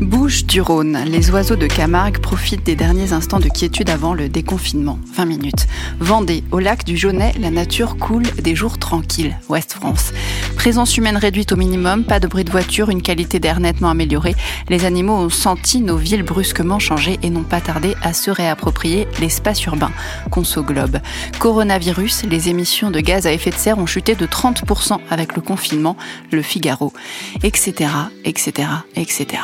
du Rhône, les oiseaux de Camargue profitent des derniers instants de quiétude avant le déconfinement. 20 minutes. Vendée, au lac du Jaunet, la nature coule des jours tranquilles. Ouest France. Présence humaine réduite au minimum, pas de bruit de voiture, une qualité d'air nettement améliorée. Les animaux ont senti nos villes brusquement changer et n'ont pas tardé à se réapproprier l'espace urbain. Conso Globe. Coronavirus, les émissions de gaz à effet de serre ont chuté de 30% avec le confinement. Le Figaro. Etc. etc. etc.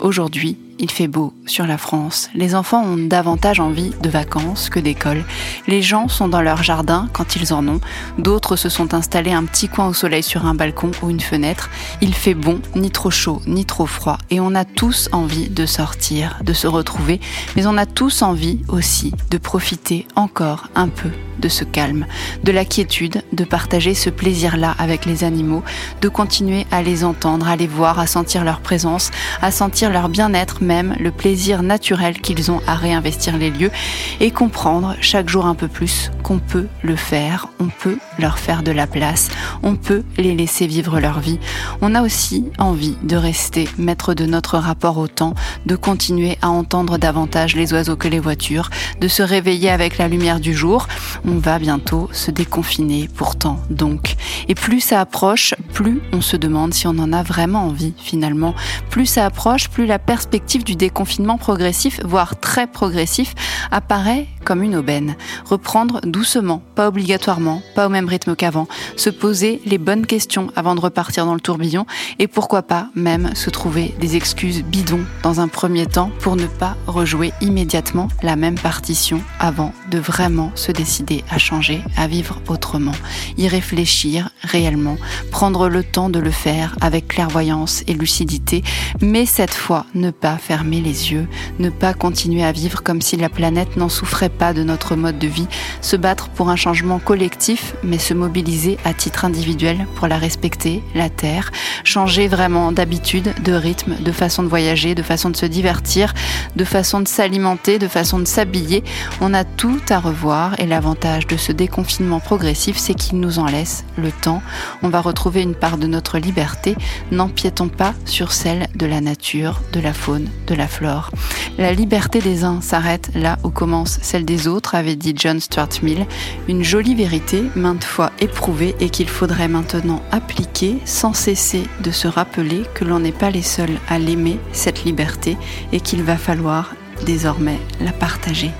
Aujourd'hui, il fait beau sur la France. Les enfants ont davantage envie de vacances que d'école. Les gens sont dans leur jardin quand ils en ont. D'autres se sont installés un petit coin au soleil sur un balcon ou une fenêtre. Il fait bon, ni trop chaud, ni trop froid. Et on a tous envie de sortir, de se retrouver. Mais on a tous envie aussi de profiter encore un peu de ce calme, de la quiétude, de partager ce plaisir-là avec les animaux, de continuer à les entendre, à les voir, à sentir leur présence, à sentir leur bien-être même, le plaisir naturel qu'ils ont à réinvestir les lieux et comprendre chaque jour un peu plus qu'on peut le faire, on peut leur faire de la place, on peut les laisser vivre leur vie. On a aussi envie de rester maître de notre rapport au temps, de continuer à entendre davantage les oiseaux que les voitures, de se réveiller avec la lumière du jour. On va bientôt se déconfiner pourtant donc. Et plus ça approche, plus on se demande si on en a vraiment envie finalement. Plus ça approche, plus la du déconfinement progressif, voire très progressif, apparaît comme une aubaine. Reprendre doucement, pas obligatoirement, pas au même rythme qu'avant, se poser les bonnes questions avant de repartir dans le tourbillon. Et pourquoi pas même se trouver des excuses bidons dans un premier temps pour ne pas rejouer immédiatement la même partition avant de vraiment se décider à changer, à vivre autrement, y réfléchir réellement, prendre le temps de le faire avec clairvoyance et lucidité, mais cette fois ne pas fermer les yeux, ne pas continuer à vivre comme si la planète n'en souffrait pas de notre mode de vie, se battre pour un changement collectif, mais se mobiliser à titre individuel pour la respecter, la terre, changer vraiment d'habitude, de rythme, de façon de voyager, de façon de se divertir, de façon de s'alimenter, de façon de s'habiller. On a tout à revoir et l'avantage de ce déconfinement progressif, c'est qu'il nous en laisse le temps. On va retrouver une part de notre liberté. N'empiétons pas sur celle de la nature, de la faune, de la flore. La liberté des uns s'arrête là où commence celle des autres, avait dit John Stuart Mill. Une jolie vérité, maintes fois éprouvée et qu'il faudrait maintenant appliquer sans cesser de se rappeler que l'on n'est pas les seuls à l'aimer, cette liberté, et qu'il va falloir désormais la partager.